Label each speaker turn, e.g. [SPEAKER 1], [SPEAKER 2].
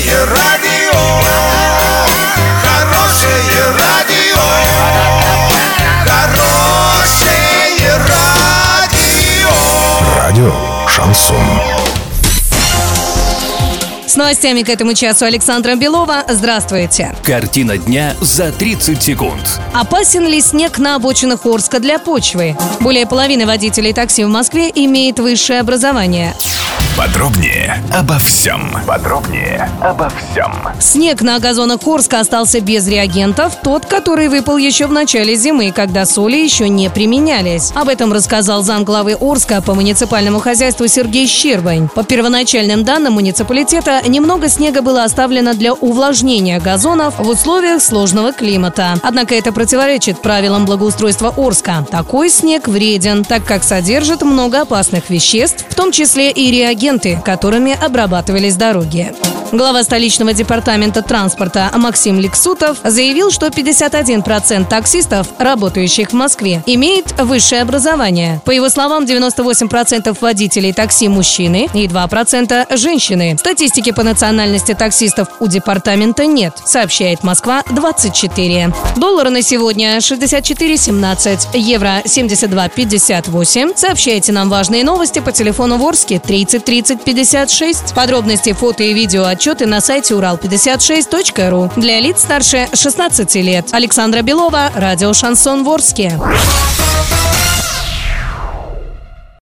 [SPEAKER 1] Хорошее радио, хорошее радио, хорошее радио.
[SPEAKER 2] Радио Шансон.
[SPEAKER 3] С новостями к этому часу Александра Белова. Здравствуйте.
[SPEAKER 4] Картина дня за 30 секунд.
[SPEAKER 3] Опасен ли снег на обочинах Орска для почвы? Более половины водителей такси в Москве имеет высшее образование.
[SPEAKER 2] Подробнее обо всем. Подробнее обо всем.
[SPEAKER 3] Снег на газонах Орска остался без реагентов, тот, который выпал еще в начале зимы, когда соли еще не применялись. Об этом рассказал замглавы Орска по муниципальному хозяйству Сергей Щербань. По первоначальным данным муниципалитета, немного снега было оставлено для увлажнения газонов в условиях сложного климата. Однако это противоречит правилам благоустройства Орска. Такой снег вреден, так как содержит много опасных веществ, в том числе и реагенты, которыми обрабатывались дороги. Глава столичного департамента транспорта Максим Лексутов заявил, что 51% таксистов, работающих в Москве, имеет высшее образование. По его словам, 98% водителей такси – мужчины и 2% – женщины. Статистики по национальности таксистов у департамента нет, сообщает Москва-24. Доллары на сегодня 64,17, евро 72,58. Сообщайте нам важные новости по телефону Ворске 30 30 56. Подробности, фото и видео отчеты на сайте урал56.ру. Для лиц старше 16 лет. Александра Белова, радио «Шансон Ворске».